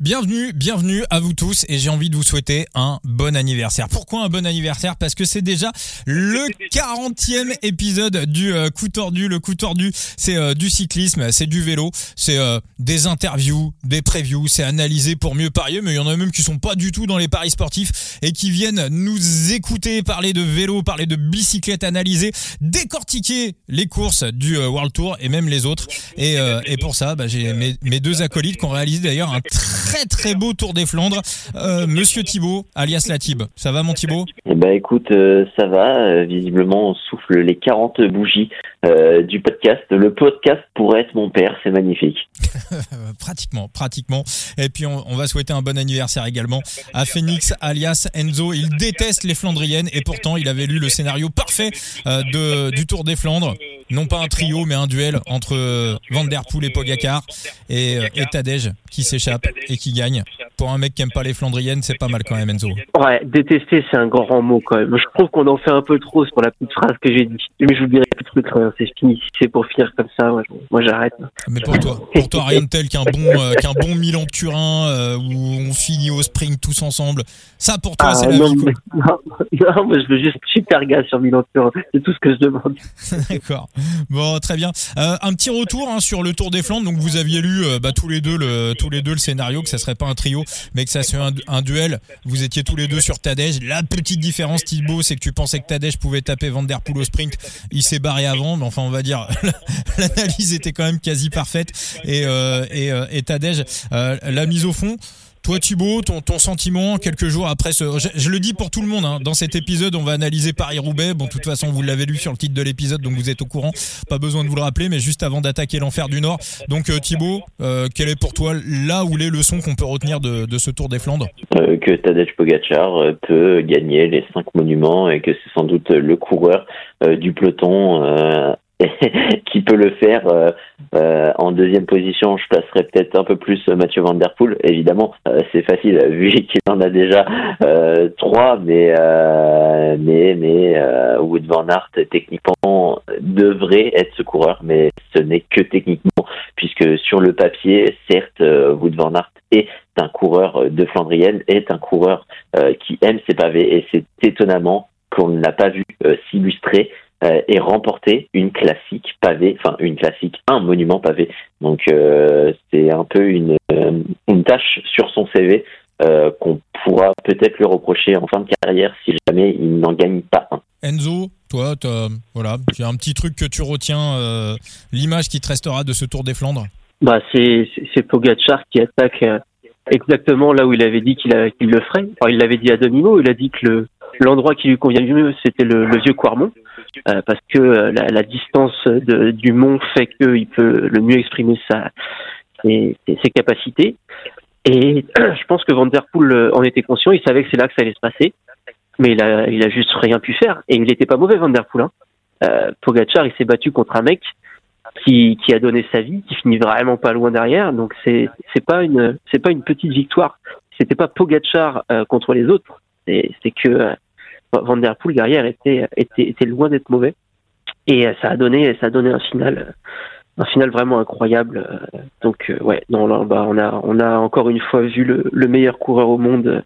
Bienvenue, bienvenue à vous tous et j'ai envie de vous souhaiter un bon anniversaire. Pourquoi un bon anniversaire? Parce que c'est déjà le 40e épisode du euh, coup tordu. Le coup tordu, c'est euh, du cyclisme, c'est du vélo, c'est euh, des interviews, des previews, c'est analysé pour mieux parier, mais il y en a même qui sont pas du tout dans les paris sportifs et qui viennent nous écouter parler de vélo, parler de bicyclette, analyser, décortiquer les courses du World Tour et même les autres. Et, et pour ça, bah, j'ai mes, mes deux acolytes qui ont réalisé d'ailleurs un très très très beau Tour des Flandres. Euh, Monsieur Thibaut, alias Latib. Ça va mon Thibaut Eh ben écoute, euh, ça va. Euh, visiblement, on souffle les 40 bougies du podcast. Le podcast pourrait être mon père, c'est magnifique. pratiquement, pratiquement. Et puis on, va souhaiter un bon anniversaire également à Phoenix, alias Enzo. Il déteste les Flandriennes et pourtant il avait lu le scénario parfait de, du Tour des Flandres non pas un trio, mais un duel entre Van Der Poel et Pogacar et, et Tadej qui s'échappe et qui gagne. Pour un mec qui aime pas les Flandriennes, c'est pas mal quand même, Enzo. Ouais, détester, c'est un grand mot quand même. Je trouve qu'on en fait un peu trop sur la petite phrase que j'ai dit. Mais je vous dirai plus de truc, hein. c'est fini. Si c'est pour finir comme ça, moi, j'arrête. Mais pour toi, pour toi, rien de tel qu'un bon, euh, qu'un bon Milan-Turin euh, où on finit au sprint tous ensemble. Ça, pour toi, c'est la ah, non, vie. Non, moi, je veux juste super gars sur Milan-Turin. C'est tout ce que je demande. D'accord. Bon, très bien. Euh, un petit retour hein, sur le Tour des Flandres. Donc, vous aviez lu bah, tous les deux le, tous les deux le scénario que ça serait pas un trio, mais que ça serait un, duel. Vous étiez tous les deux sur Tadej. La petite différence, Thibaut, c'est que tu pensais que Tadej pouvait taper Van Der Poel au sprint. Il s'est barré avant, mais enfin, on va dire, l'analyse était quand même quasi parfaite. Et, euh, euh, Tadej, euh, la mise au fond. Toi Thibaut, ton, sentiment quelques jours après ce... Je, le dis pour tout le monde, hein, dans cet épisode on va analyser Paris-Roubaix. Bon, de toute façon vous l'avez lu sur le titre de l'épisode, donc vous êtes au courant. Pas besoin de vous le rappeler, mais juste avant d'attaquer l'enfer du Nord. Donc euh, Thibaut, euh, quelle est pour toi là où les leçons qu'on peut retenir de, de, ce Tour des Flandres? Euh, Que Tadej Pogacar peut gagner les cinq monuments et que c'est sans doute le coureur du peloton qui peut le faire euh, euh, en deuxième position. Je placerai peut-être un peu plus Mathieu Van Der Poel. Évidemment, euh, c'est facile vu qu'il en a déjà trois, mais mais mais Wood Van Aert techniquement devrait être ce coureur, mais ce n'est que techniquement puisque sur le papier, certes, Wood Van Aert est un coureur de Flandrienne, est un coureur qui aime ses pavés et c'est étonnamment qu'on ne l'a pas vu s'illustrer euh, et remporter une classique pavée, enfin une classique, un monument pavé. Donc euh, c'est un peu une, euh, une tâche sur son CV qu'on pourra peut-être lui reprocher en fin de carrière si jamais il n'en gagne pas un. Enzo, toi, voilà, j'ai un petit truc que tu retiens, l'image qui te restera de ce Tour des Flandres? Bah c'est c'est Pogacar qui attaque exactement là où il avait dit qu'il le ferait. il l'avait dit à demi mot. Il a dit que le l'endroit qui lui convient le mieux c'était le, vieux Quarmont. Euh, parce que euh, la, distance du mont fait qu'il peut le mieux exprimer ses, capacités. Et je pense que Van euh, en était conscient, il savait que c'est là que ça allait se passer, mais il a, juste rien pu faire. Et il n'était pas mauvais, Van Der Poel. Hein. Il s'est battu contre un mec qui, a donné sa vie, qui finit vraiment pas loin derrière. Donc c'est c'est pas une petite victoire. C'était pas Pogacar contre les autres. C'est que Van Der Poel derrière était, était, était loin d'être mauvais. Et euh, ça a donné, ça a donné un final, un final vraiment incroyable. Euh, donc euh, ouais, non, là, bah, on a, on a encore une fois vu le, le meilleur coureur au monde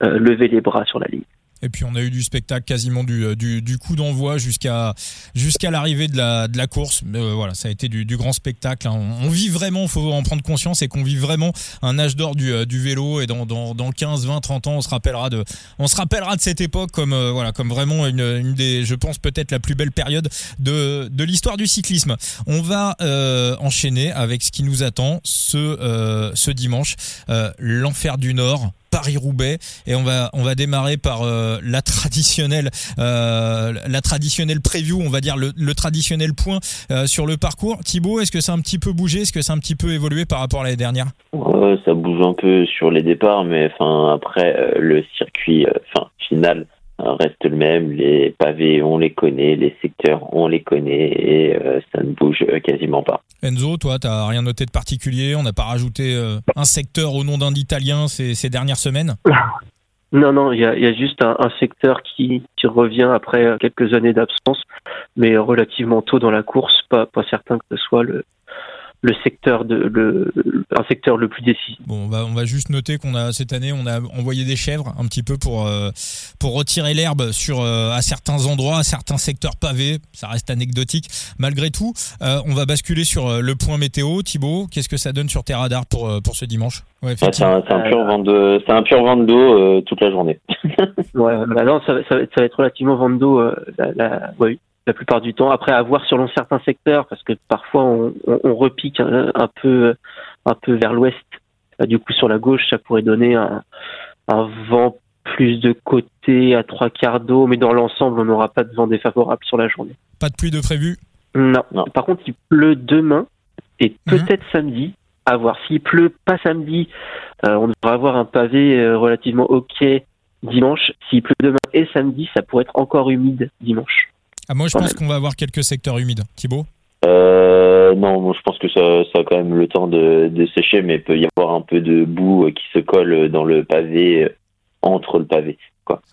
lever les bras sur la ligne. Et puis on a eu du spectacle quasiment du, euh, du, du coup d'envoi jusqu'à jusqu'à l'arrivée de la, de la course. Euh, voilà, ça a été du, grand spectacle. Hein. On, vit vraiment, faut en prendre conscience, et qu'on vit vraiment un âge d'or du, euh, du vélo. Et dans, dans, dans 15, 20, 30 ans, on se rappellera de, on se rappellera de cette époque comme voilà, comme vraiment une, une des, je pense peut-être la plus belle période de, de l'histoire du cyclisme. On va enchaîner avec ce qui nous attend ce ce dimanche, l'enfer du Nord. Paris-Roubaix. Et on va on va démarrer par euh, la traditionnelle euh, la traditionnelle preview on va dire le, traditionnel point euh, sur le parcours. Thibaut est-ce que ça a un petit peu bougé? Est-ce que ça a un petit peu évolué par rapport à l'année dernière? Ça bouge un peu sur les départs mais enfin après le circuit final reste le même. Les pavés, on les connaît, les secteurs, on les connaît et euh, ça ne bouge euh, quasiment pas. Enzo, toi, tu n'as rien noté de particulier? On n'a pas rajouté euh, un secteur au nom d'un Italien ces, ces, dernières semaines? Non, non, il y a, y a, juste un, un, secteur qui, qui revient après quelques années d'absence, mais relativement tôt dans la course. Pas, pas certain que ce soit le, le secteur de le un secteur le plus décisif. Bon, on va on va juste noter qu'on a cette année on a envoyé des chèvres un petit peu pour euh, pour retirer l'herbe sur euh, à certains endroits, à certains secteurs pavés. Ça reste anecdotique malgré tout. Euh, on va basculer sur le point météo. Thibaut, qu'est-ce que ça donne sur tes radars pour pour ce dimanche? Ouais, C'est un, un, pur vent de c'est un pur vent d'eau toute la journée. ouais, bah non, ça, ça, ça, va être relativement vent d'eau la, la, ouais, la plupart du temps. Après, à voir selon certains secteurs, parce que parfois on, on, repique un, peu, un peu vers l'ouest. Du coup, sur la gauche, ça pourrait donner un, un vent plus de côté à trois quarts d'eau, mais dans l'ensemble, on n'aura pas de vent défavorable sur la journée. Pas de pluie de prévu? Non. non. Par contre, il pleut demain et mhm. peut-être samedi. À voir. S'il pleut pas samedi, euh, on devrait avoir un pavé euh, relativement ok dimanche. S'il pleut demain et samedi, ça pourrait être encore humide dimanche. Ah, moi, je pense qu'on va avoir quelques secteurs humides. Thibaut euh, non, moi je pense que ça, ça a quand même le temps de, de, sécher, mais il peut y avoir un peu de boue qui se colle dans le pavé, entre le pavé.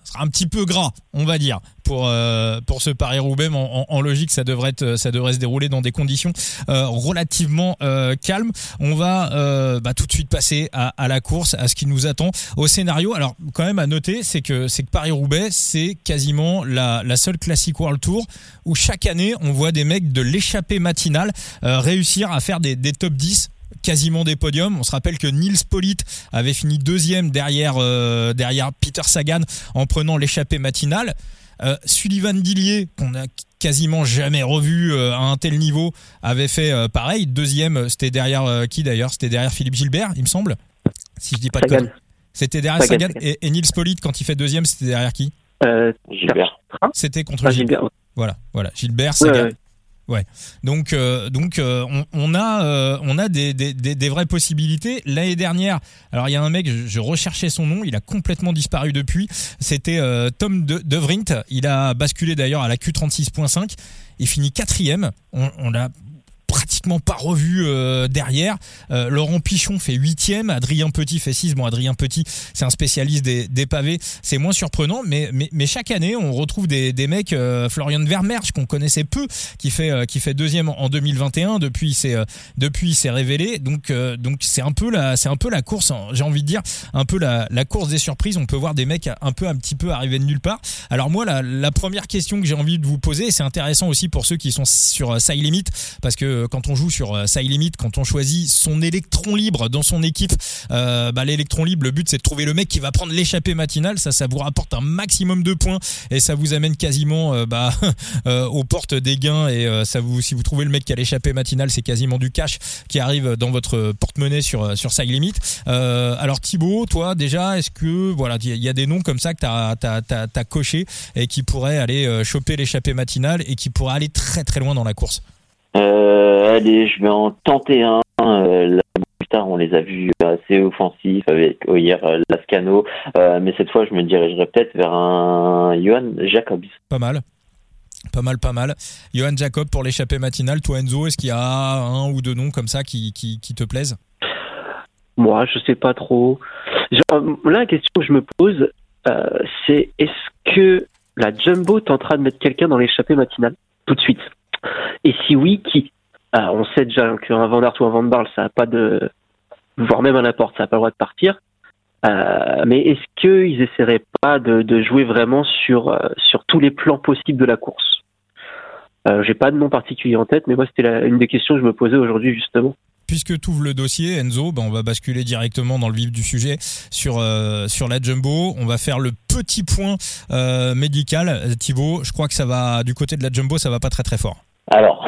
Sera un petit peu gras, on va dire, pour euh, pour ce Paris Roubaix. Mais en, logique, ça devrait être, ça devrait se dérouler dans des conditions euh, relativement euh, calmes. On va bah, tout de suite passer à, la course, à ce qui nous attend au scénario. Alors quand même à noter, c'est que c'est que Paris Roubaix, c'est quasiment la, seule classique World Tour où chaque année on voit des mecs de l'échappée matinale réussir à faire des, des top 10 quasiment des podiums. On se rappelle que Nils Polit avait fini deuxième derrière, euh, derrière Peter Sagan en prenant l'échappée matinale. Euh, Sullivan Dillier, qu'on a quasiment jamais revu euh, à un tel niveau, avait fait pareil. Deuxième, c'était derrière qui d'ailleurs? C'était derrière Philippe Gilbert, il me semble. Si je dis pas de C'était derrière Sagan, Et, Nils Polit, quand il fait deuxième, c'était derrière qui? Gilbert. C'était contre Gilbert. Voilà, voilà. Gilbert, Sagan. Ouais. Donc euh, donc euh, on, a euh, des, vraies possibilités. L'année dernière, alors il y a un mec, je, recherchais son nom, il a complètement disparu depuis. C'était Tom de, Vrint. Il a basculé d'ailleurs à la Q36.5. Il finit quatrième. On l'a pratiquement pas revu euh, derrière. Euh, Laurent Pichon fait huitième, Adrien Petit fait 6. Bon, Adrien Petit, c'est un spécialiste des, pavés, c'est moins surprenant, mais, mais, chaque année, on retrouve des, des mecs, euh, Florian Vermersch, qu'on connaissait peu, qui fait, qui fait deuxième en 2021, depuis c'est depuis s'est révélé. Donc donc c'est un peu la c'est un peu la course, j'ai envie de dire, un peu la, la course des surprises. On peut voir des mecs un peu un petit peu arriver de nulle part. Alors moi, la, la première question que j'ai envie de vous poser, c'est intéressant aussi pour ceux qui sont sur Side Limit, parce que quand on joue sur euh, Side Limit, quand on choisit son électron libre dans son équipe, euh, bah, l'électron libre, le but c'est de trouver le mec qui va prendre l'échappée matinale. Ça, ça vous rapporte un maximum de points et ça vous amène quasiment euh, bah, aux portes des gains. Et ça vous, si vous trouvez le mec qui a l'échappée matinale, c'est quasiment du cash qui arrive dans votre porte-monnaie sur sur Side Limit. alors Thibaut, toi déjà, est-ce que voilà, il y a des noms comme ça que tu as, as, coché et qui pourraient aller choper l'échappée matinale et qui pourraient aller très très loin dans la course? euh, allez, je vais en tenter un. Euh, on les a vus assez offensifs avec oh, hier euh, Lascano, euh, mais cette fois, je me dirigerai peut-être vers un Johan Jacobs. Pas mal. Pas mal, pas mal. Johan Jacob pour l'échappée matinale. Toi, Enzo, est-ce qu'il y a un ou deux noms comme ça qui, qui, qui te plaisent? Moi, je sais pas trop. là, la question que je me pose, euh, c'est est-ce que la Jumbo tentera de mettre quelqu'un dans l'échappée matinale? Tout de suite et si oui, qui? Ah, On sait déjà qu'un Van ou un Van Barle, ça n'a pas de, voire même un apport, ça n'a pas le droit de partir. Euh, mais est-ce qu'ils essaieraient pas de, jouer vraiment sur euh, sur tous les plans possibles de la course? Euh, J'ai pas de nom particulier en tête, mais moi c'était une des questions que je me posais aujourd'hui justement puisque tu ouvres le dossier, Enzo, ben on va basculer directement dans le vif du sujet sur euh, sur la jumbo. On va faire le petit point médical. Thibaut, je crois que ça va du côté de la jumbo, ça va pas très très fort. Alors,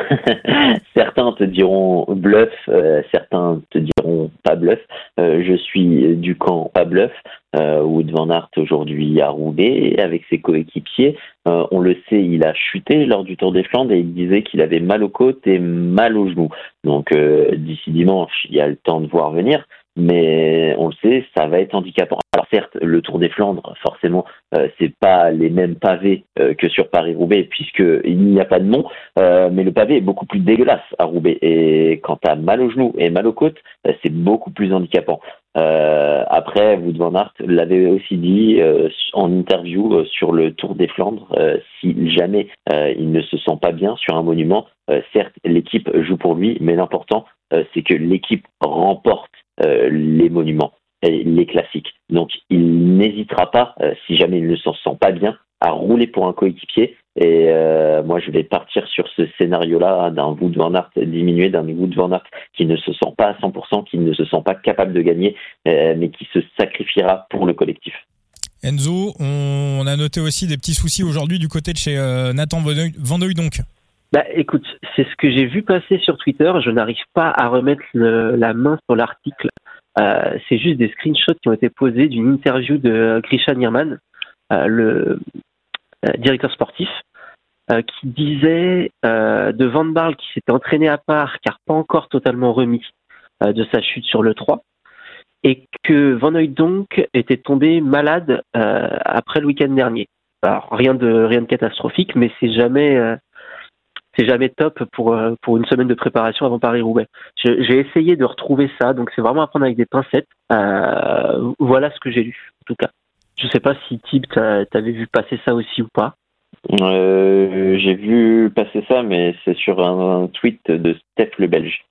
certains te diront bluff, euh, certains te diront pas bluff. Euh, je suis du camp pas bluff. Euh, Wood Van Aert aujourd'hui a roulé avec ses coéquipiers. Euh, on le sait, il a chuté lors du Tour des Flandres et il disait qu'il avait mal aux côtes et mal aux genoux. Donc d'ici dimanche, il y a le temps de voir venir mais on le sait, ça va être handicapant. Alors certes, le Tour des Flandres, forcément, euh, c'est pas les mêmes pavés euh, que sur Paris-Roubaix, puisqu'il n'y a pas de nom, euh, mais le pavé est beaucoup plus dégueulasse à Roubaix. Et quand tu as mal aux genoux et mal aux côtes, euh, c'est beaucoup plus handicapant. après, Wood van Aert l'avait aussi dit en interview sur le Tour des Flandres, si jamais il ne se sent pas bien sur un monument, certes, l'équipe joue pour lui, mais l'important, c'est que l'équipe remporte les monuments les classiques. Donc il n'hésitera pas, euh, si jamais il ne s'en sent pas bien, à rouler pour un coéquipier. Et euh, moi, je vais partir sur ce scénario-là d'un Wood Van Aert diminué, d'un Wood Van Aert qui ne se sent pas à 100%, qui ne se sent pas capable de gagner, euh, mais qui se sacrifiera pour le collectif. Enzo, on a noté aussi des petits soucis aujourd'hui du côté de chez Nathan Vandoy donc. Bah écoute, c'est ce que j'ai vu passer sur Twitter. Je n'arrive pas à remettre la main sur l'article euh, c'est juste des screenshots qui ont été posés d'une interview de Grisha Nirman, euh, le euh, directeur sportif, qui disait de Van Barl qui s'était entraîné à part car pas encore totalement remis de sa chute sur le 3 et que Van donc était tombé malade après le week-end dernier. Alors rien de rien de catastrophique, mais c'est jamais c'est jamais top pour, euh, pour une semaine de préparation avant Paris-Roubaix. J'ai essayé de retrouver ça, donc c'est vraiment à prendre avec des pincettes. Euh, voilà ce que j'ai lu, en tout cas. Je sais pas si Tib, t'avais vu passer ça aussi ou pas. Euh, j'ai vu passer ça, mais c'est sur un, tweet de Steph le Belge.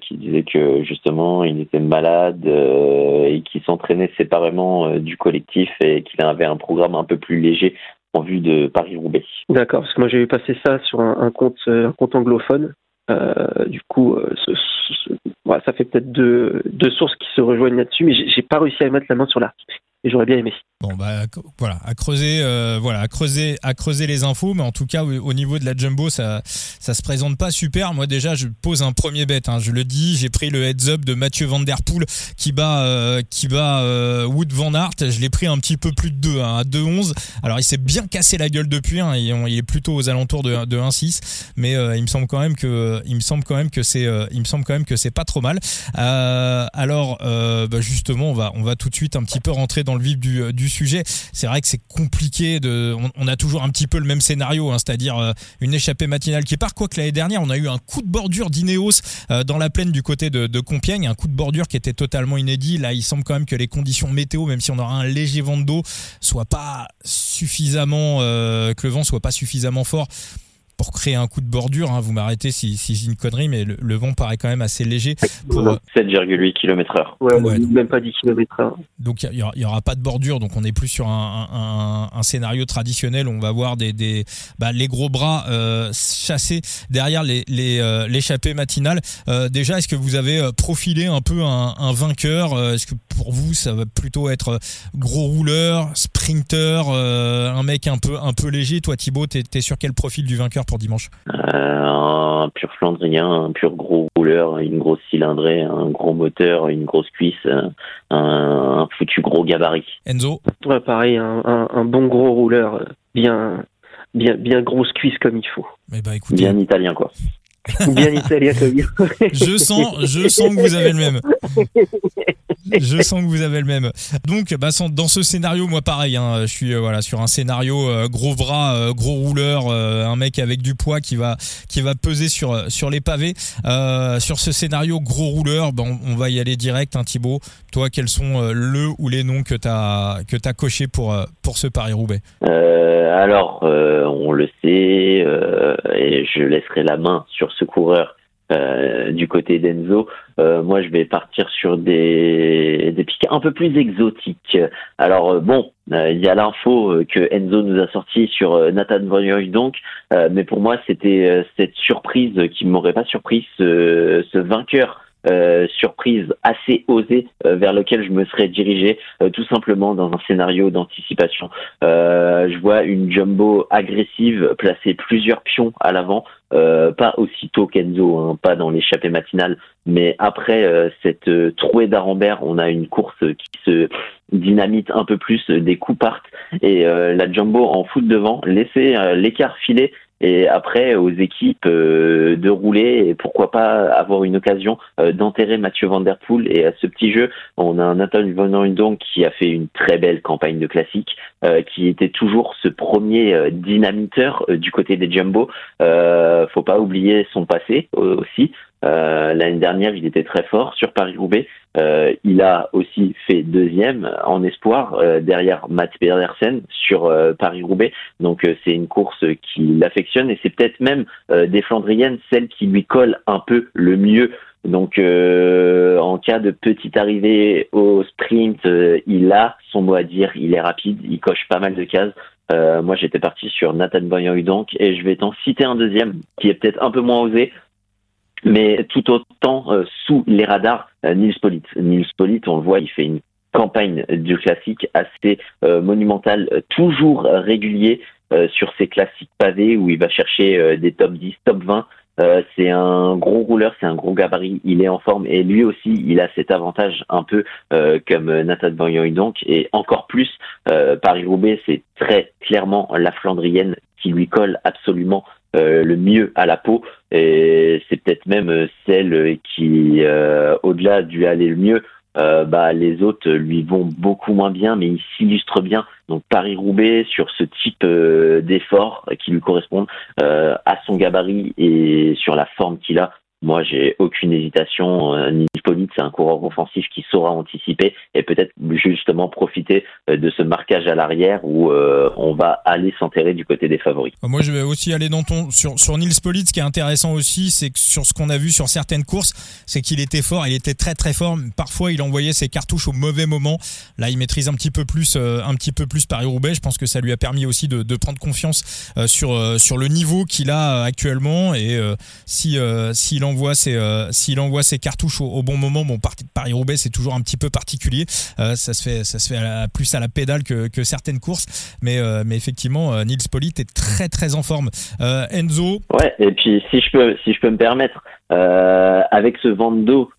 qui disait que justement il était malade et qu'il s'entraînait séparément du collectif et qu'il avait un programme un peu plus léger en vue de Paris-Roubaix. D'accord, parce que moi j'ai vu passer ça sur un, compte, un compte anglophone. Euh, du coup, euh, ça fait peut-être deux, deux sources qui se rejoignent là-dessus, mais j'ai pas réussi à mettre la main sur l'article et j'aurais bien aimé. Bon bah voilà, à creuser, euh, voilà, à creuser, à creuser les infos, mais en tout cas au, niveau de la jumbo, ça, ça se présente pas super. Moi déjà, je pose un premier bet. Hein, je le dis, j'ai pris le heads up de Mathieu Van Der Poel qui bat, euh, qui bat euh, Wood Van Aert. Je l'ai pris un petit peu plus de 2 hein, à 2-11. Alors il s'est bien cassé la gueule depuis. Hein, il, est plutôt aux alentours de, de 1-6, mais il me semble quand même que, il me semble quand même que c'est, il me semble quand même que c'est pas trop mal. alors bah, justement, on va, on va tout de suite un petit peu rentrer dans le vif du, du sujet. C'est vrai que c'est compliqué de. On, a toujours un petit peu le même scénario, hein, c'est-à-dire euh, une échappée matinale qui part. Quoi que l'année dernière, on a eu un coup de bordure d'Ineos euh, dans la plaine du côté de, de, Compiègne, un coup de bordure qui était totalement inédit. Là, il semble quand même que les conditions météo, même si on aura un léger vent d'eau, soient pas suffisamment, euh, que le vent soit pas suffisamment fort pour créer un coup de bordure. Hein, vous m'arrêtez si, si j'ai une connerie, mais le, vent paraît quand même assez léger. Pour... 7,8 km/h. Ouais, même pas 10 km/h. Donc il n'y aura, pas de bordure, donc on est plus sur un, un, scénario traditionnel où on va voir des, des bah, les gros bras euh, chassés derrière les l'échappée les, matinale. Euh, déjà, est-ce que vous avez euh, profilé un peu un, un vainqueur Est-ce que pour vous ça va plutôt être gros rouleur, sprinter, un mec un peu un peu léger? Toi, Thibaut, t'es es sur quel profil du vainqueur dimanche euh, Un pur flandrien, un pur gros rouleur, une grosse cylindrée, un gros moteur, une grosse cuisse, un, foutu gros gabarit. Enzo Pareil, un, bon gros rouleur, bien, bien, bien grosse cuisse comme il faut. Mais eh bah, ben, écoutez, bien italien quoi. Bien italien comme Je sens, je sens que vous avez le même. Je sens que vous avez le même. Donc, bah, dans ce scénario, moi pareil, hein, je suis euh, voilà sur un scénario euh, gros bras, euh, gros rouleur, un mec avec du poids qui va qui va peser sur sur les pavés. sur ce scénario gros rouleur, ben, on, va y aller direct. Hein, Thibaut, toi, quels sont le ou les noms que t'as que t'as coché pour pour ce Paris Roubaix Alors, on le sait, et je laisserai la main sur ce coureur euh, du côté d'Enzo. Euh, moi, je vais partir sur des, des pics un peu plus exotiques. Alors, euh, bon, il y a l'info que Enzo nous a sorti sur Nathan Van donc, mais pour moi, c'était cette surprise qui m'aurait pas surpris, ce, ce vainqueur euh, surprise assez osée euh, vers lequel je me serais dirigé euh, tout simplement dans un scénario d'anticipation. je vois une jumbo agressive placer plusieurs pions à l'avant, pas aussitôt qu'Enzo, hein, pas dans l'échappée matinale, mais après cette trouée d'Arambert, on a une course qui se dynamite un peu plus, des coups partent et la jumbo en foot devant, laisser l'écart filer et après aux équipes euh, de rouler et pourquoi pas avoir une occasion euh, d'enterrer Mathieu Van Der Poel et à ce petit jeu on a un Nathan Van Hundong qui a fait une très belle campagne de classique euh, qui était toujours ce premier dynamiteur du côté des Jumbo. Faut pas oublier son passé aussi. L'année dernière il était très fort sur Paris-Roubaix. Il a aussi fait deuxième en espoir derrière Matt Pedersen sur Paris-Roubaix. Donc c'est une course qui l'affectionne et c'est peut-être même des Flandriennes celle qui lui colle un peu le mieux donc, euh, en cas de petite arrivée au sprint, euh, il a son mot à dire. Il est rapide, il coche pas mal de cases. Euh, moi, j'étais parti sur Nathan Boyan donc, et je vais t'en citer un deuxième qui est peut-être un peu moins osé, mais tout autant sous les radars. Nils Polit. Nils Polit, on le voit, il fait une campagne du classique assez monumentale, toujours régulier sur ses classiques pavés où il va chercher des top 10, top 20. Euh, c'est un gros rouleur, c'est un gros gabarit, il est en forme et lui aussi, il a cet avantage un peu euh, comme Nathan Van donc et encore plus euh, Paris-Roubaix, c'est très clairement la Flandrienne qui lui colle absolument le mieux à la peau et c'est peut-être même celle qui, au-delà du aller le mieux, euh, bah, les autres lui vont beaucoup moins bien, mais il s'illustre bien. Donc Paris-Roubaix sur ce type euh, d'effort qui lui correspondent euh, à son gabarit et sur la forme qu'il a, moi, j'ai aucune hésitation. Euh, Nils c'est un coureur offensif qui saura anticiper et peut-être justement profiter euh, de ce marquage à l'arrière où euh, on va aller s'enterrer du côté des favoris. Moi, je vais aussi aller dans ton sur sur Nils Politz. Ce qui est intéressant aussi, c'est que sur ce qu'on a vu sur certaines courses, c'est qu'il était fort. Il était très très fort. Parfois, il envoyait ses cartouches au mauvais moment. Là, il maîtrise un petit peu plus un petit peu plus Paris Roubaix. Je pense que ça lui a permis aussi de, de prendre confiance sur sur le niveau qu'il a actuellement et si s'il en envoie ses, euh, s'il envoie ses cartouches au, bon moment, bon, Paris Roubaix c'est toujours un petit peu particulier. Euh, ça se fait, ça se fait plus à la pédale que, certaines courses, mais euh, effectivement, Nils Polit est très très en forme. Enzo? Ouais, et puis si je peux, si je peux me permettre, avec ce vent d'eau,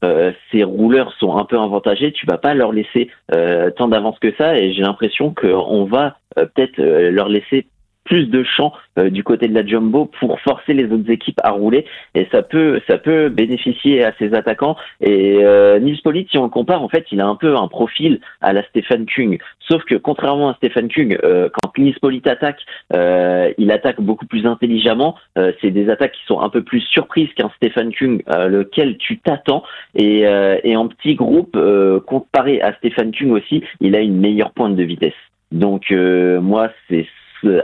ces rouleurs sont un peu avantagés. Tu vas pas leur laisser tant d'avance que ça, et j'ai l'impression qu'on va peut-être leur laisser plus de champ euh, du côté de la jumbo pour forcer les autres équipes à rouler. Et ça peut ça peut bénéficier à ses attaquants. Et euh, Nils Polit si on le compare en fait il a un peu un profil à la Stefan Kung. Sauf que contrairement à Stefan Kung euh, quand Nils Polit attaque euh, il attaque beaucoup plus intelligemment. C'est des attaques qui sont un peu plus surprises qu'un Stefan Kung lequel tu t'attends. Et, et en petit groupe comparé à Stefan Kung aussi il a une meilleure pointe de vitesse. Donc moi c'est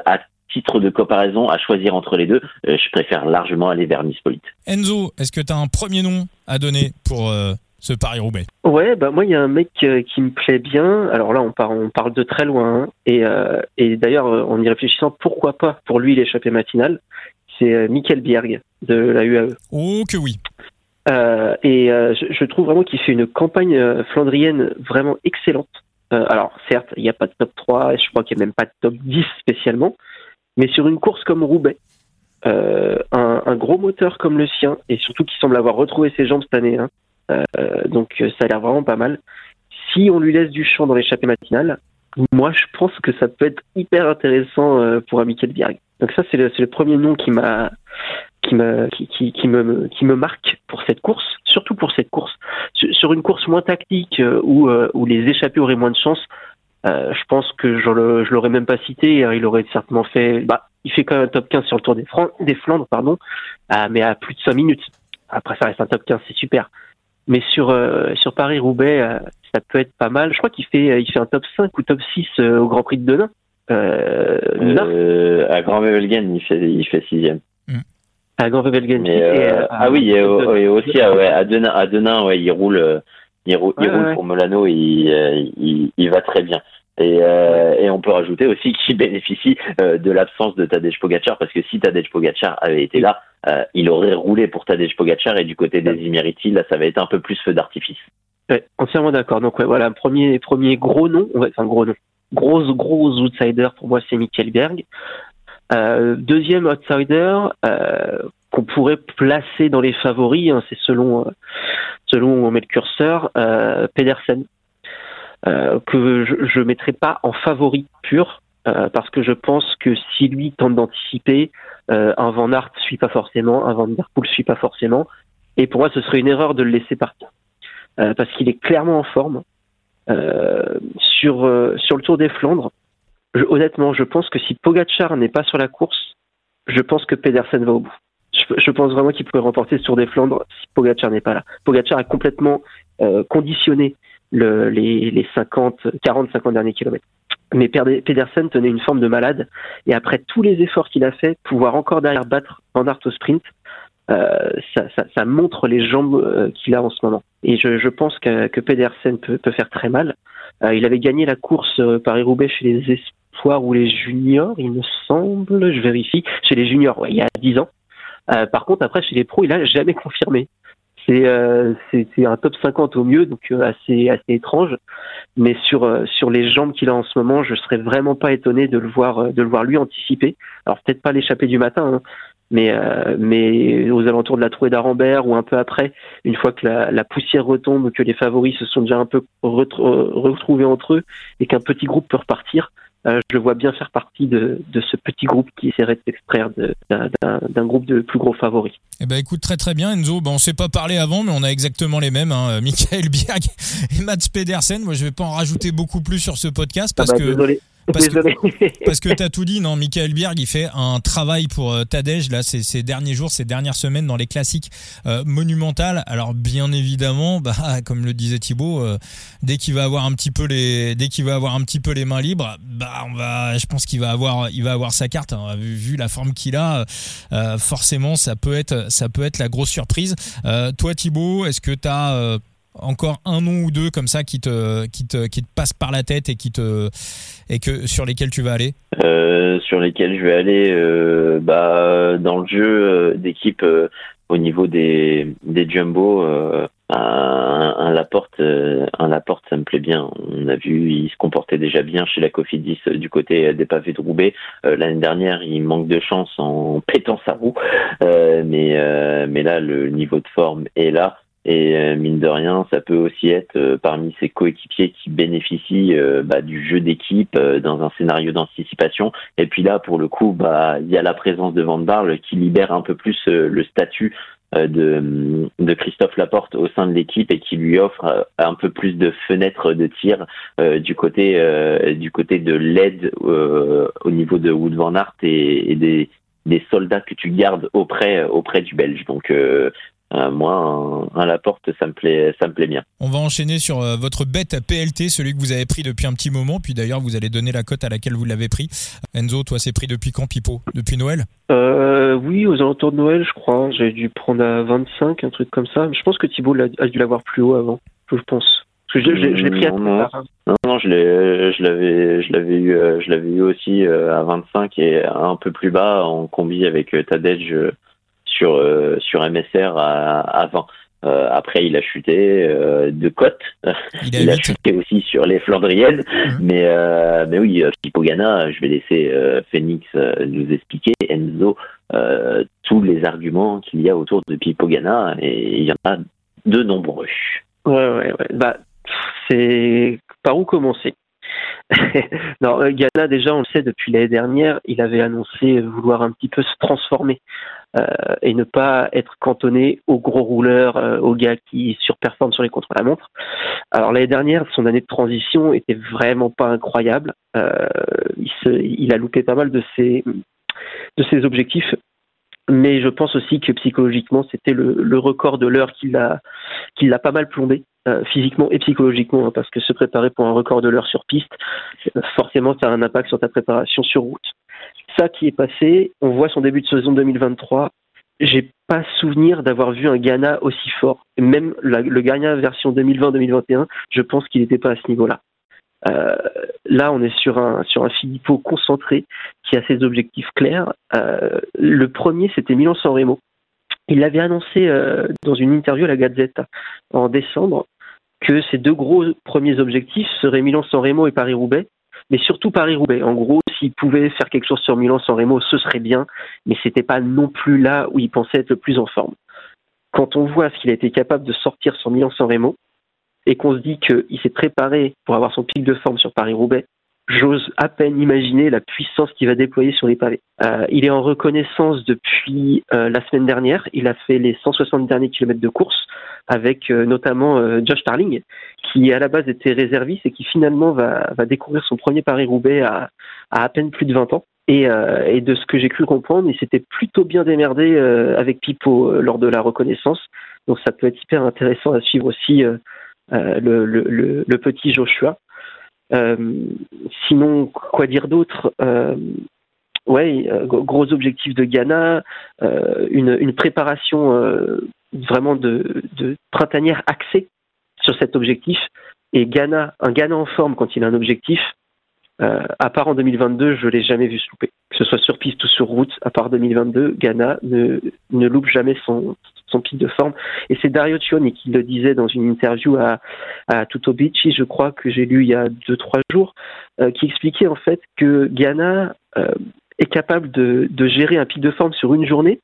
à titre de comparaison, à choisir entre les deux, euh, je préfère largement aller vers Nispolite. Enzo, est-ce que tu as un premier nom à donner pour euh, ce Paris-Roubaix? Ouais, bah moi il y a un mec euh, qui me plaît bien. Alors là on parle, on parle de très loin hein. et, et d'ailleurs en y réfléchissant, pourquoi pas pour lui l'échappée matinale, c'est Michael Bierg de la UAE. Oh que oui. et je, je, trouve vraiment qu'il fait une campagne flandrienne vraiment excellente. alors certes, il n'y a pas de top 3, et je crois qu'il n'y a même pas de top 10 spécialement, mais sur une course comme Roubaix, euh, un, gros moteur comme le sien, et surtout qui semble avoir retrouvé ses jambes cette année, hein, euh, donc euh, ça a l'air vraiment pas mal. Si on lui laisse du champ dans l'échappée matinale, moi je pense que ça peut être hyper intéressant pour un Michael Bierg. Donc ça c'est le, premier nom qui m'a qui, qui, qui, me, qui me marque pour cette course, surtout pour cette course. Sur une course moins tactique où, où les échappées auraient moins de chance, euh, je pense que je, le, je l'aurais même pas cité. Hein, il aurait certainement fait. Bah, il fait quand même un top 15 sur le Tour des, des Flandres, pardon, euh, mais à plus de 5 minutes. Après, ça reste un top 15, c'est super. Mais sur euh, sur Paris Roubaix, ça peut être pas mal. Je crois qu'il fait il fait un top 5 ou top 6 au Grand Prix de Denain. à Grand Wevelgem, il fait il fait sixième. Mm. À Grand Wevelgem. ah oui, et, aussi à, ouais, à Denain, à Denain, ouais, il roule il, roule pour Molano, il, euh, il, il, va très bien. Et, euh, et, on peut rajouter aussi qu'il bénéficie euh, de l'absence de Tadej Pogacar parce que si Tadej Pogacar avait été là, euh, il aurait roulé pour Tadej Pogacar et du côté des Imeriti, là, ça va être un peu plus feu d'artifice. Ouais, entièrement d'accord. Donc ouais, voilà, premier premier gros nom, enfin gros nom, gros gros outsider pour moi, c'est Michael Berg. Deuxième outsider qu'on pourrait placer dans les favoris, hein, c'est selon selon où on met le curseur, euh, Pedersen, euh, que je ne mettrai pas en favori pur, euh, parce que je pense que si lui tente d'anticiper, un Van Aert suit pas forcément, un Van Der Poel suit pas forcément, et pour moi ce serait une erreur de le laisser partir, parce qu'il est clairement en forme. sur, sur le Tour des Flandres, honnêtement, je pense que si Pogachar n'est pas sur la course, je pense que Pedersen va au bout. Je pense vraiment qu'il pourrait remporter sur des Flandres si Pogacar n'est pas là. Pogacar a complètement conditionné le, les, les 50, 40, 50 derniers kilomètres. Mais Pedersen tenait une forme de malade et après tous les efforts qu'il a fait, pouvoir encore derrière battre Van Aert au sprint, euh, ça, ça, montre les jambes euh, qu'il a en ce moment. Et je, pense que, Pedersen peut, faire très mal. Euh, il avait gagné la course euh, Paris-Roubaix chez les espoirs ou les juniors, il me semble, je vérifie, chez les juniors, il y a 10 ans. Euh, par contre, après, chez les pros, il a jamais confirmé. Euh, c'est un top 50 au mieux, donc euh, assez assez étrange. Mais sur euh, les jambes qu'il a en ce moment, je serais vraiment pas étonné de le voir de le voir lui anticiper. Alors peut-être pas l'échapper du matin, hein, mais mais aux alentours de la trouée d'Arambert ou un peu après, une fois que la, la, poussière retombe, que les favoris se sont déjà un peu retrouvés entre eux et qu'un petit groupe peut repartir, euh, je vois bien faire partie de, de, ce petit groupe qui essaierait de s'extraire d'un groupe de plus gros favoris. Eh ben écoute très très bien Enzo. Bon, on s'est pas parlé avant, mais on a exactement les mêmes. Hein. Michael Biag et Mats Pedersen. Moi, je vais pas en rajouter beaucoup plus sur ce podcast parce ah bah, que désolé. Parce que, parce que t'as tout dit, non Michael Bierg, il fait un travail pour euh, Tadej là ces, ces derniers jours, ces dernières semaines dans les classiques euh, monumentales. Alors bien évidemment, bah, comme le disait Thibaut, euh, dès qu'il va avoir un petit peu les, dès qu'il va avoir un petit peu les mains libres, bah on va, je pense qu'il va avoir, il va avoir sa carte. Hein. Vu, vu, la forme qu'il a, forcément ça peut être, ça peut être la grosse surprise. toi Thibaut, est-ce que t'as encore un nom ou deux comme ça qui te, qui te, qui te passe par la tête et qui te, et que sur lesquels tu vas aller euh, Sur lesquels je vais aller, euh, bah, dans le jeu euh, d'équipe au niveau des, des jumbo, un, un, Laporte, un Laporte, ça me plaît bien. On a vu, il se comportait déjà bien chez la Cofidis du côté des pavés de Roubaix. L'année dernière, il manque de chance en pétant sa roue, mais mais là, le niveau de forme est là. Et euh, mine de rien, ça peut aussi être euh, parmi ses coéquipiers qui bénéficient euh, bah, du jeu d'équipe dans un scénario d'anticipation. Et puis là, pour le coup, bah, il y a la présence de Van Barle qui libère un peu plus le statut de, Christophe Laporte au sein de l'équipe et qui lui offre un peu plus de fenêtres de tir du côté du côté de l'aide au niveau de Wood Van Aert et, et des, des soldats que tu gardes auprès auprès du Belge. Donc euh, moi, un, la porte, ça me plaît, ça me plaît bien. On va enchaîner sur euh, votre bête PLT, celui que vous avez pris depuis un petit moment. Puis d'ailleurs, vous allez donner la cote à laquelle vous l'avez pris. Enzo, toi, c'est pris depuis quand, Pipo? Depuis Noël? Euh, Oui, aux alentours de Noël, je crois. J'ai dû prendre à 25, un truc comme ça. Je pense que Thibault a, dû l'avoir plus haut avant. Je pense. Parce que je, l'ai pris à non, non, non, je l'ai, je l'avais, je l'avais eu, je l'avais eu aussi à 25 et un peu plus bas en combi avec Tadej sur euh, sur MSR à, à 20. Euh, après, il a chuté euh, de côte. Il a, chuté aussi sur les Flandriennes. Mhm. Mais, euh, mais oui, Pipogana, je vais laisser Phoenix nous expliquer, Enzo, tous les arguments qu'il y a autour de Pipogana. Et il y en a de nombreux. Ouais, ouais, ouais. Bah, c'est par où commencer? non, Ghana, déjà, on le sait, depuis l'année dernière, il avait annoncé vouloir un petit peu se transformer euh, et ne pas être cantonné aux gros rouleurs, euh, aux gars qui surperforment sur les contre-la-montre. Alors l'année dernière, son année de transition était vraiment pas incroyable. Euh, il, a loupé pas mal de ses, de ses objectifs mais je pense aussi que psychologiquement c'était le, record de l'heure qui qui l'a pas mal plombé euh, physiquement et psychologiquement hein, parce que se préparer pour un record de l'heure sur piste forcément ça a un impact sur ta préparation sur route ça qui est passé. On voit son début de saison 2023. J'ai pas souvenir d'avoir vu un Ghana aussi fort. Même le Ghana version 2020-2021, je pense qu'il n'était pas à ce niveau-là. Euh, là, on est sur un sur un Filippo concentré qui a ses objectifs clairs. Euh, le premier, c'était Milan-San Remo. Il l'avait annoncé euh, dans une interview à la Gazette en décembre que ses deux gros premiers objectifs seraient Milan-San Remo et Paris-Roubaix, mais surtout Paris-Roubaix. En gros, s'il pouvait faire quelque chose sur Milan-San Remo, ce serait bien, mais c'était pas non plus là où il pensait être le plus en forme. Quand on voit ce qu'il a été capable de sortir sur Milan-San Remo, et qu'on se dit qu'il s'est préparé pour avoir son pic de forme sur Paris-Roubaix, j'ose à peine imaginer la puissance qu'il va déployer sur les pavés. Euh, il est en reconnaissance depuis euh, la semaine dernière. Il a fait les 160 derniers kilomètres de course avec euh, notamment Josh Tarling, qui à la base était réserviste et qui finalement va, va découvrir son premier Paris-Roubaix à, à, à peine plus de 20 ans. Et, et de ce que j'ai cru comprendre, il s'était plutôt bien démerdé avec Pipo lors de la reconnaissance. Donc ça peut être hyper intéressant à suivre aussi le, le, le, petit Joshua. Sinon, quoi dire d'autre Ouais, gros objectif de Ghana, une, une, préparation vraiment de, de printanière axée sur cet objectif. Et Ghana, un Ghana en forme quand il a un objectif, euh, à part en 2022, je l'ai jamais vu se louper. Que ce soit sur piste ou sur route, à part 2022, Ghana ne, ne loupe jamais son, son pic de forme. Et c'est Dario Cioni qui le disait dans une interview à, à Tutobici, je crois que j'ai lu il y a deux trois jours, euh, qui expliquait en fait que Ghana euh, est capable de, de gérer un pic de forme sur une journée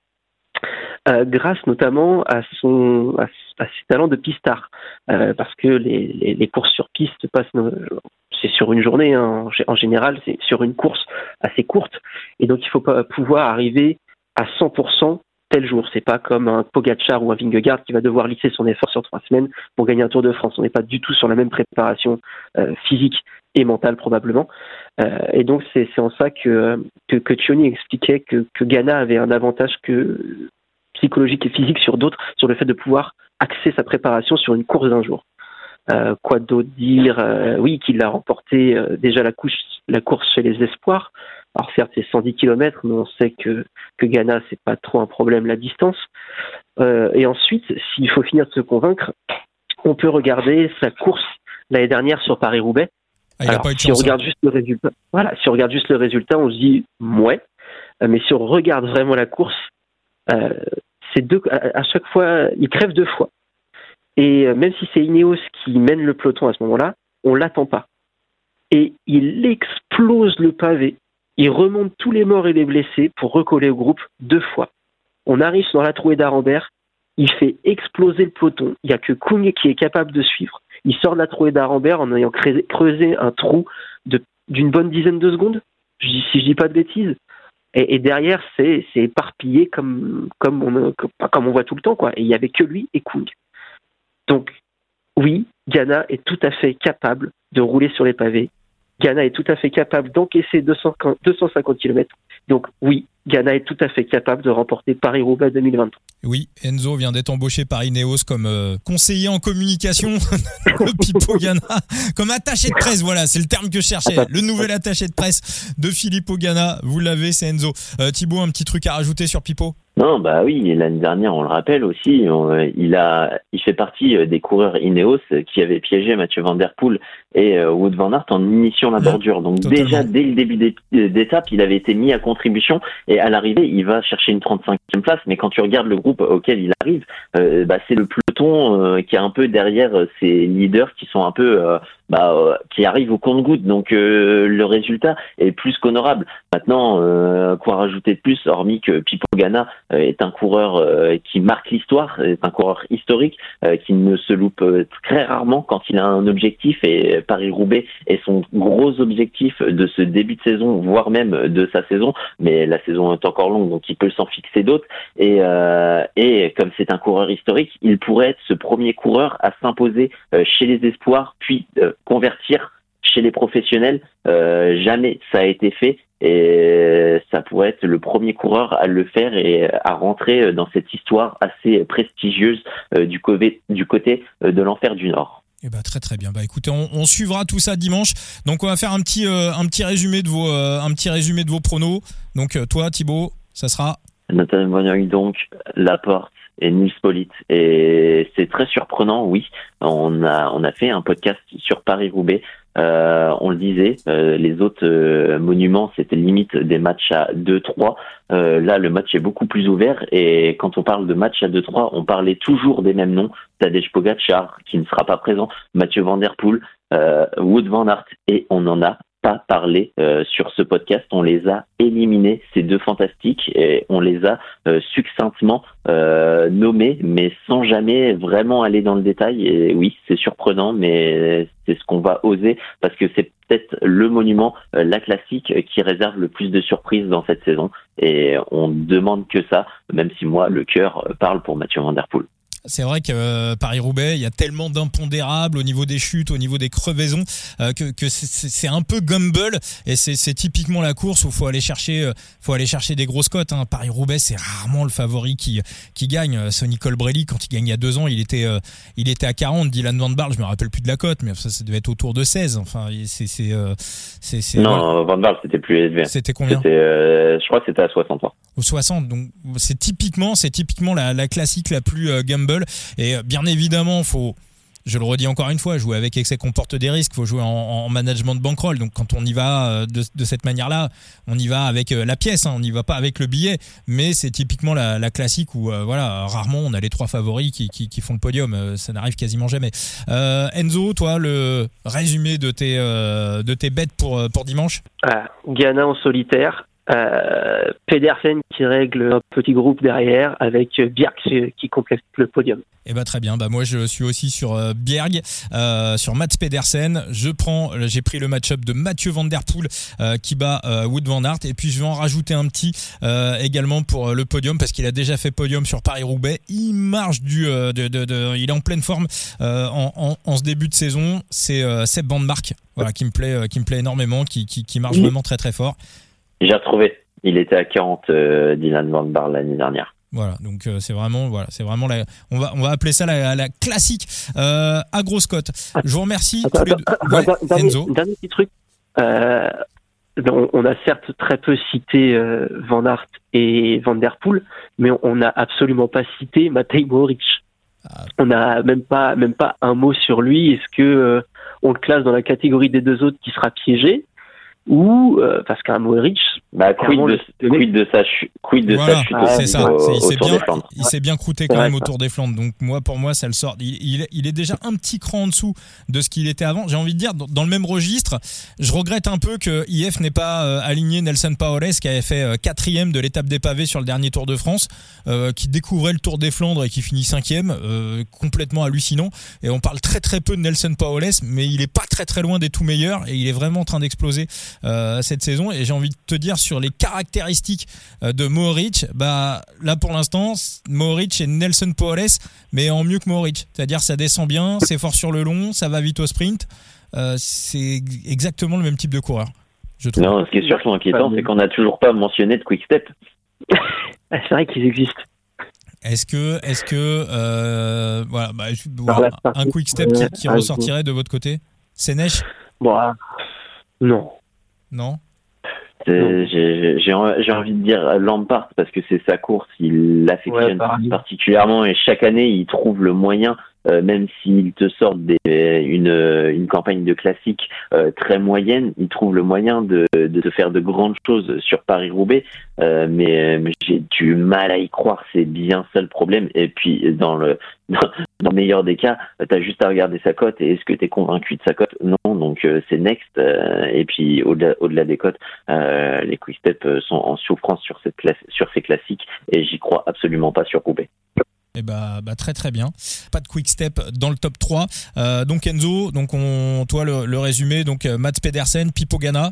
euh, grâce notamment à son à, ses talents de pistard, euh, parce que les, les, les, courses sur piste passent c'est sur une journée hein, en général, c'est sur une course assez courte, et donc il faut pas pouvoir arriver à 100% tel jour. C'est pas comme un Pogachar ou un Vingegaard qui va devoir lisser son effort sur trois semaines pour gagner un Tour de France. On n'est pas du tout sur la même préparation euh, physique et mentale probablement. Euh, et donc c'est en ça que que, que expliquait que, que Ghana avait un avantage que psychologique et physique sur d'autres, sur le fait de pouvoir axer sa préparation sur une course d'un jour. Euh, quoi d'autre dire euh, Oui, qu'il a remporté euh, déjà la, couche, la course chez les espoirs. Alors certes, c'est 110 km, mais on sait que, que Ghana, c'est pas trop un problème la distance. et ensuite, s'il faut finir de se convaincre, on peut regarder sa course l'année dernière sur Paris-Roubaix. Ah, si on regarde juste le résultat, voilà, si on regarde juste le résultat, on se dit ouais. Mais si on regarde vraiment la course, euh, c'est deux, à, chaque fois, il crève deux fois. Et euh, même si c'est Ineos qui mène le peloton à ce moment-là, on l'attend pas. Et il explose le pavé. Il remonte tous les morts et les blessés pour recoller au groupe deux fois. On arrive dans la trouée d'Arambert. Il fait exploser le peloton. Il n'y a que Kung qui est capable de suivre. Il sort de la trouée d'Arambert en ayant creusé un trou d'une bonne dizaine de secondes. si je dis pas de bêtises. Et, derrière, c'est éparpillé comme, comme, on, on voit tout le temps. Quoi. Et il n'y avait que lui et Kung. Donc, oui, Ghana est tout à fait capable de rouler sur les pavés. Ghana est tout à fait capable d'encaisser 250 km. Donc oui, Ghana est tout à fait capable de remporter Paris-Roubaix 2023. Oui, Enzo vient d'être embauché par Ineos comme euh, conseiller en communication de Pipo Ghana, comme attaché de presse, voilà, c'est le terme que je cherchais, le nouvel attaché de presse de Filippo Ghana, vous l'avez, c'est Enzo. Euh, Thibaut, un petit truc à rajouter sur Pipo non, bah oui, l'année dernière, on le rappelle aussi, il a, il fait partie euh, des coureurs Ineos qui avaient piégé Mathieu Van Der Poel et euh, Wood Van Aert en initiant la bordure. Donc déjà dès le début d'étape, il avait été mis à contribution et à l'arrivée, il va chercher une 35e place. Mais quand tu regardes le groupe auquel il arrive, euh, bah, c'est le peloton qui est un peu derrière ces leaders qui sont un peu bah, euh, qui arrive au compte-goutte. Donc euh, le résultat est plus qu'honorable. Maintenant, euh, quoi rajouter de plus, hormis que Pipo Gana est un coureur qui marque l'histoire, est un coureur historique, qui ne se loupe très rarement quand il a un objectif et Paris-Roubaix est son gros objectif de ce début de saison, voire même de sa saison. Mais la saison est encore longue, donc il peut s'en fixer d'autres. Et, et comme c'est un coureur historique, il pourrait être ce premier coureur à s'imposer chez les espoirs, puis convertir chez les professionnels. Euh, jamais ça a été fait et ça pourrait être le premier coureur à le faire et à rentrer dans cette histoire assez prestigieuse euh, du, du côté de l'enfer du Nord. Eh ben, très très bien. Bah écoutez, on, suivra tout ça dimanche. Donc on va faire un petit euh, résumé de vos un petit pronos. Donc toi Thibaut, ça sera? Nathan donc la porte et Nils Polite. Et c'est très surprenant, oui. On a, on a fait un podcast sur Paris-Roubaix. Euh, on le disait, euh, les autres euh, monuments, c'était limite des matchs à 2-3. Euh, là, le match est beaucoup plus ouvert. Et quand on parle de match à 2-3, on parlait toujours des mêmes noms. Tadej Pogacar, qui ne sera pas présent, Mathieu Van Der Poel, Wood Van Aert, et on en a pas parlé euh, sur ce podcast. On les a éliminés, ces deux fantastiques, et on les a euh, succinctement euh, nommés, mais sans jamais vraiment aller dans le détail. Et oui, c'est surprenant, mais c'est ce qu'on va oser parce que c'est peut-être le monument, la classique, qui réserve le plus de surprises dans cette saison. Et on demande que ça, même si moi, le cœur parle pour Mathieu Van. C'est vrai que euh, Paris-Roubaix, il y a tellement d'impondérables au niveau des chutes, au niveau des crevaisons, euh, que, que c'est un peu gumble et c'est typiquement la course où faut aller chercher, euh, faut aller chercher des grosses cotes. Hein. Paris-Roubaix, c'est rarement le favori qui qui gagne. Sonny Colbrelli, quand il gagne il y a deux ans, il était il était à 40. Dylan Van Barle, je me rappelle plus de la cote, mais ça, ça devait être autour de 16. Enfin, c'est c'est non, Van Barle, c'était plus élevé. C'était combien? Je crois que c'était à 60 ans. Ou 60. Donc c'est typiquement c'est typiquement la, la classique la plus gumble et euh, bien évidemment, faut je le redis encore une fois, jouer avec excès comporte des risques. Faut jouer en, management de bankroll. Donc quand on y va euh, de, cette manière-là, on y va avec euh, la pièce, hein, on n'y va pas avec le billet. Mais c'est typiquement la, classique où voilà, rarement on a les trois favoris qui, font le podium. Ça n'arrive quasiment jamais. Enzo, toi, le résumé de tes de tes bêtes pour pour dimanche? Ah, Ghana en solitaire. Euh, Pedersen qui règle un petit groupe derrière avec Bjerg qui complète le podium. Eh bah très bien. Bah moi je suis aussi sur euh, Bjerg, euh, sur Mats Pedersen. Je prends, j'ai pris le match-up de Mathieu Van Der Poel euh, qui bat Wood Van Aert et puis je vais en rajouter un petit également pour le podium parce qu'il a déjà fait podium sur Paris Roubaix. Il marche du, de, de, de, il est en pleine forme en, en, en, ce début de saison. C'est Seb Van Mark, voilà qui me plaît, qui me plaît énormément, qui, qui, qui marche vraiment très très fort. J'ai retrouvé. Il était à 40 euh, Dylan Van Bar l'année dernière. Voilà, donc euh, c'est vraiment, voilà, c'est vraiment la, on va, on va appeler ça la, la classique euh, à grosse cote. Je vous remercie. tous les deux. dernier, dernier, petit truc. Euh, on, a certes très peu cité Van Aert et Van Der Poel, mais on n'a absolument pas cité Matej Mohoric. Ah. On n'a même pas, même pas un mot sur lui. Est-ce que on le classe dans la catégorie des deux autres qui sera piégé? Ou euh, parce qu'un Mohoric bah, quid, de, quid de sa chute quid de sa chute c'est ça. il s'est bien il s'est bien croûté quand même autour des Flandres donc moi pour moi ça le sort. Il, il, est déjà un petit cran en dessous de ce qu'il était avant. J'ai envie de dire dans, le même registre je regrette un peu que IF n'ait pas euh, aligné Nelson Paoles qui avait fait euh, quatrième de l'étape des pavés sur le dernier Tour de France qui découvrait le Tour des Flandres et qui finit cinquième complètement hallucinant. Et on parle très très peu de Nelson Paoles mais il est pas très très loin des tout meilleurs et il est vraiment en train d'exploser euh, cette saison. Et j'ai envie de te dire sur les caractéristiques euh, de Mohoric, bah là pour l'instant, Mohoric et Nelson Poales, mais en mieux que Mohoric. C'est-à-dire ça descend bien, c'est fort sur le long, ça va vite au sprint. Euh, c'est exactement le même type de coureur. Je trouve. Non, ce qui est surtout inquiétant, c'est qu'on n'a toujours pas mentionné de Quick Step. c'est vrai qu'ils existent. Est-ce que, est-ce que, voilà, bah, un quick step qui, ressortirait de votre côté? C'est Neige bon, Non. Non? J'ai envie de dire Lampard parce que c'est sa course, il l'affectionne particulièrement et chaque année il trouve le moyen euh, même s'il te sort des, une, une campagne de classique euh, très moyenne, il trouve le moyen de, de, faire de grandes choses sur Paris-Roubaix. Euh, mais, j'ai du mal à y croire, c'est bien ça le problème. Et puis dans le, dans, le meilleur des cas, tu as juste à regarder sa cote et est-ce que tu es convaincu de sa cote? Non, donc c'est next. et puis au-delà au -delà des cotes, les quick steps sont en souffrance sur, cette classe, sur ces classiques et j'y crois absolument pas sur Roubaix. Eh bah, bah, très très bien. Pas de quick step dans le top 3. Euh, donc Enzo, donc on, toi le, résumé, donc euh, Mats Pedersen, Pipo Gana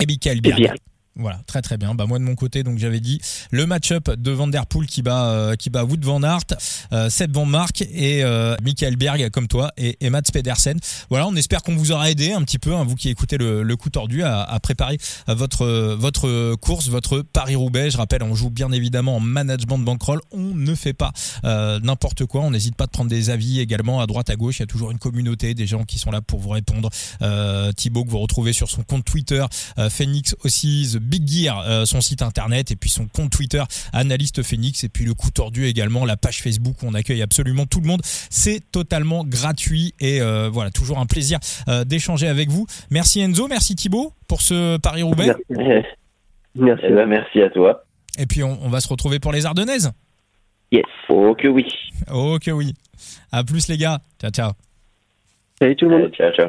et Michael Berg. Voilà, très très bien. Bah moi de mon côté, donc j'avais dit le match-up de Van Der Poel qui bat euh, qui bat Wood Van Aert, euh, Seb Van Mark et euh, Michael Berg comme toi et, et Mats Pedersen. Voilà, on espère qu'on vous aura aidé un petit peu, hein, vous qui écoutez le, le coup tordu, à, à, préparer votre votre course, votre Paris Roubaix. Je rappelle, on joue bien évidemment en management de bankroll. On ne fait pas euh, n'importe quoi. On n'hésite pas de prendre des avis également à droite à gauche. Il y a toujours une communauté, des gens qui sont là pour vous répondre. Euh, Thibaut que vous retrouvez sur son compte Twitter, Phoenix aussi. Big Gear, euh, son site internet et puis son compte Twitter, Analyste Phoenix et puis le coup tordu également, la page Facebook où on accueille absolument tout le monde. C'est totalement gratuit et euh, voilà, toujours un plaisir euh, d'échanger avec vous. Merci Enzo, merci Thibaut pour ce Paris-Roubaix. Merci. Eh ben, merci à toi. Et puis on, va se retrouver pour les Ardennaises. Yes. Oh que oui. Oh que oui. À plus les gars. Ciao ciao. Salut tout le monde. Ciao ciao.